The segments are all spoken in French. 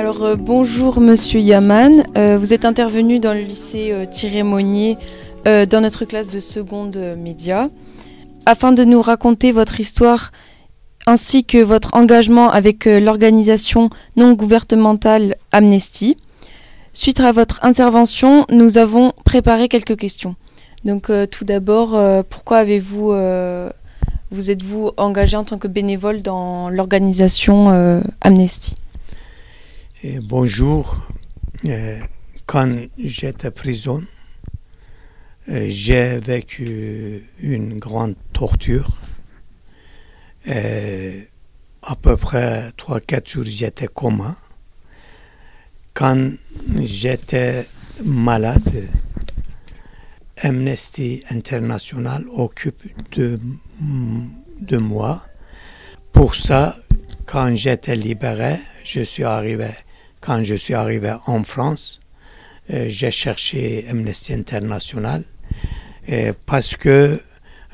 Alors euh, bonjour Monsieur Yaman, Euh, vous êtes intervenu dans le lycée euh, Thierry Monnier dans notre classe de seconde média afin de nous raconter votre histoire ainsi que votre engagement avec l'organisation non gouvernementale Amnesty. Suite à votre intervention, nous avons préparé quelques questions. Donc tout d'abord, pourquoi avez-vous vous êtes-vous engagé en tant que bénévole dans l'organisation Amnesty? Bonjour. Euh, quand j'étais prison, euh, j'ai vécu une grande torture. Euh, à peu près 3-4 jours, j'étais coma. Quand j'étais malade, Amnesty International occupe de, de moi. Pour ça, quand j'étais libéré, je suis arrivé, quand je suis arrivé en France, euh, j'ai cherché Amnesty International euh, parce que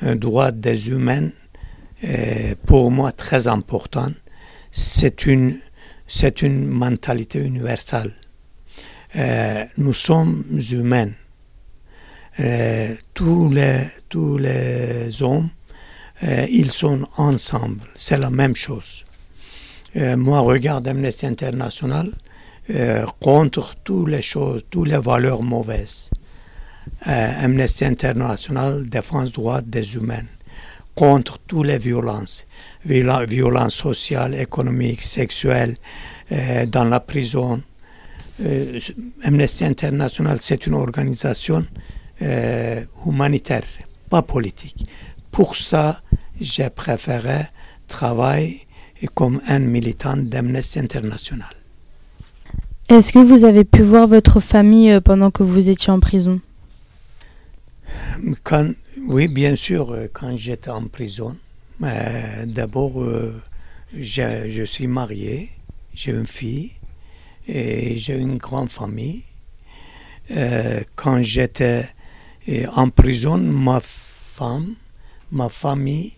un droit des humains, euh, pour moi, très important. C'est une, c'est une mentalité universelle. Nous sommes humains. Tous, les, tous les hommes, ils sont ensemble. C'est la même chose. Moi, regarde Amnesty International euh, contre toutes les choses, toutes les valeurs mauvaises. Euh, Amnesty International défend les droits des humains contre toutes les violences, Viola- violences sociales, économiques, sexuelles, euh, dans la prison. Amnesty International, c'est une organisation humanitaire, pas politique. Pour ça, j'ai préféré travailler comme un militant d'Amnesty International. Est-ce que vous avez pu voir votre famille euh, pendant que vous étiez en prison? Oui, bien sûr, euh, quand j'étais en prison, euh, d'abord, je suis marié, j'ai une fille et j'ai une grande famille. Quand j'étais en prison, ma femme, ma famille,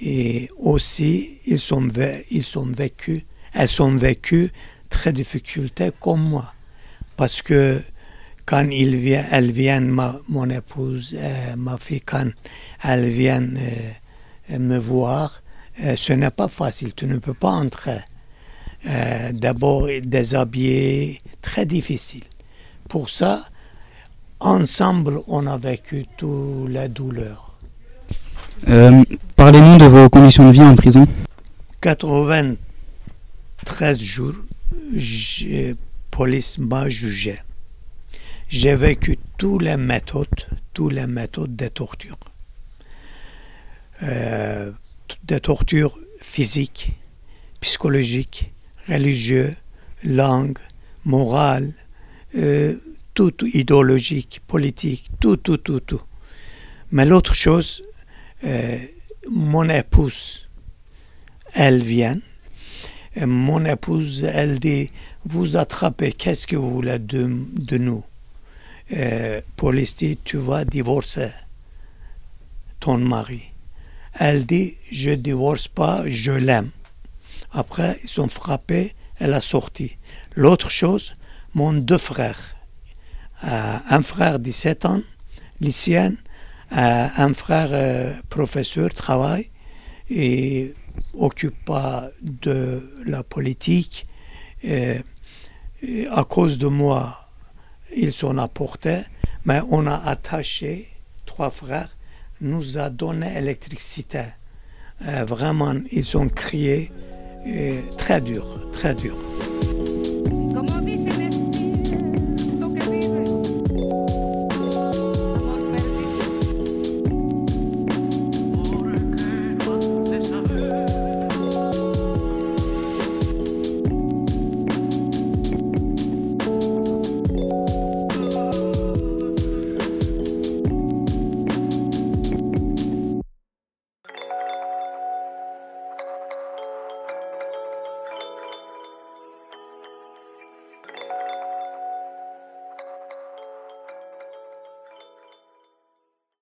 et aussi, ils sont vécus, elles sont vécues très difficultés comme moi. Parce que quand ils viennent, elles viennent, ma, mon épouse, euh, ma fille, quand elles viennent euh, me voir, euh, ce n'est pas facile, tu ne peux pas entrer. Euh, D'abord, déshabillé, très difficile. Pour ça, ensemble, on a vécu toutes les douleurs. Euh, Parlez-nous de vos conditions de vie en prison. 93 jours, j'ai- police m'a jugé. J'ai vécu toutes les méthodes, toutes les méthodes de torture. Euh, des tortures physiques, psychologiques, religieuses, langue, morale, euh, tout, tout, idéologique, politique, tout, tout, tout, tout. Mais l'autre chose, euh, mon épouse, elle vient. Et mon épouse, elle dit, vous attrapez, qu'est-ce que vous voulez de, nous? Euh, Police dit, tu vas divorcer ton mari. Elle dit, je divorce pas, je l'aime. Après, ils ont frappé, elle a sorti. L'autre chose, mon deux frères. Euh, un frère 17 ans, lycéen, euh, un frère euh, professeur, travaille et occupe pas de la politique. Et, à cause de moi, ils sont apportés, mais on a attaché, trois frères, nous a donné l'électricité. Euh, vraiment, ils ont crié très dur, très dur.